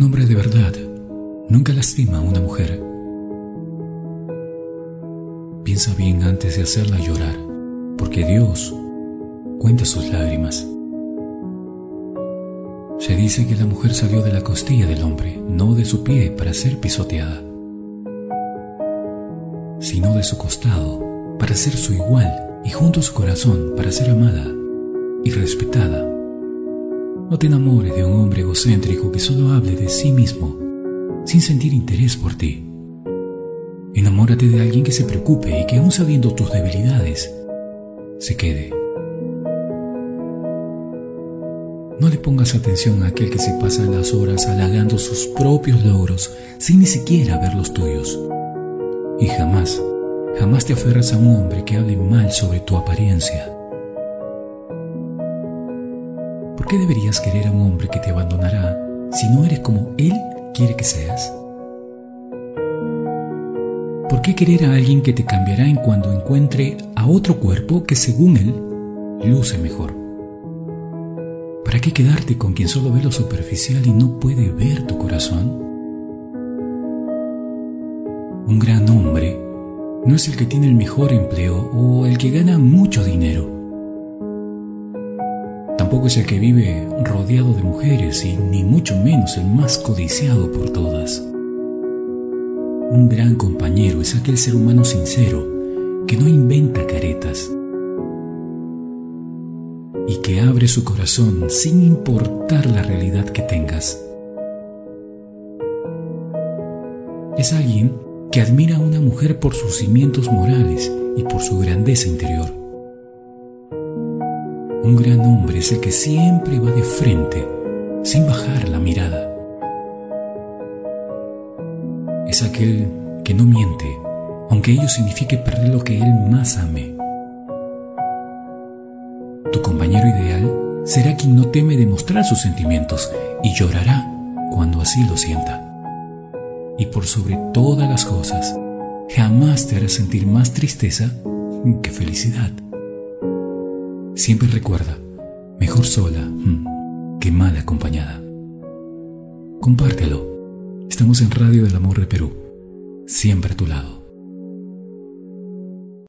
Un hombre de verdad nunca lastima a una mujer. Piensa bien antes de hacerla llorar, porque Dios cuenta sus lágrimas. Se dice que la mujer salió de la costilla del hombre, no de su pie para ser pisoteada, sino de su costado para ser su igual y junto a su corazón para ser amada y respetada. No te enamores de un hombre egocéntrico que solo hable de sí mismo, sin sentir interés por ti. Enamórate de alguien que se preocupe y que aun sabiendo tus debilidades, se quede. No le pongas atención a aquel que se pasa las horas halagando sus propios logros sin ni siquiera ver los tuyos. Y jamás, jamás te aferras a un hombre que hable mal sobre tu apariencia ¿Por qué deberías querer a un hombre que te abandonará si no eres como él quiere que seas? ¿Por qué querer a alguien que te cambiará en cuando encuentre a otro cuerpo que según él luce mejor? ¿Para qué quedarte con quien solo ve lo superficial y no puede ver tu corazón? Un gran hombre no es el que tiene el mejor empleo o el que gana mucho dinero Tampoco es el que vive rodeado de mujeres y ni mucho menos el más codiciado por todas. Un gran compañero es aquel ser humano sincero que no inventa caretas y que abre su corazón sin importar la realidad que tengas. Es alguien que admira a una mujer por sus cimientos morales y por su grandeza interior. Un gran hombre es el que siempre va de frente, sin bajar la mirada. Es aquel que no miente, aunque ello signifique perder lo que él más ame. Tu compañero ideal será quien no teme demostrar sus sentimientos y llorará cuando así lo sienta. Y por sobre todas las cosas, jamás te hará sentir más tristeza que felicidad. Siempre recuerda, mejor sola mm, que mal acompañada. Compártelo. Estamos en Radio del Amor de Perú, siempre a tu lado.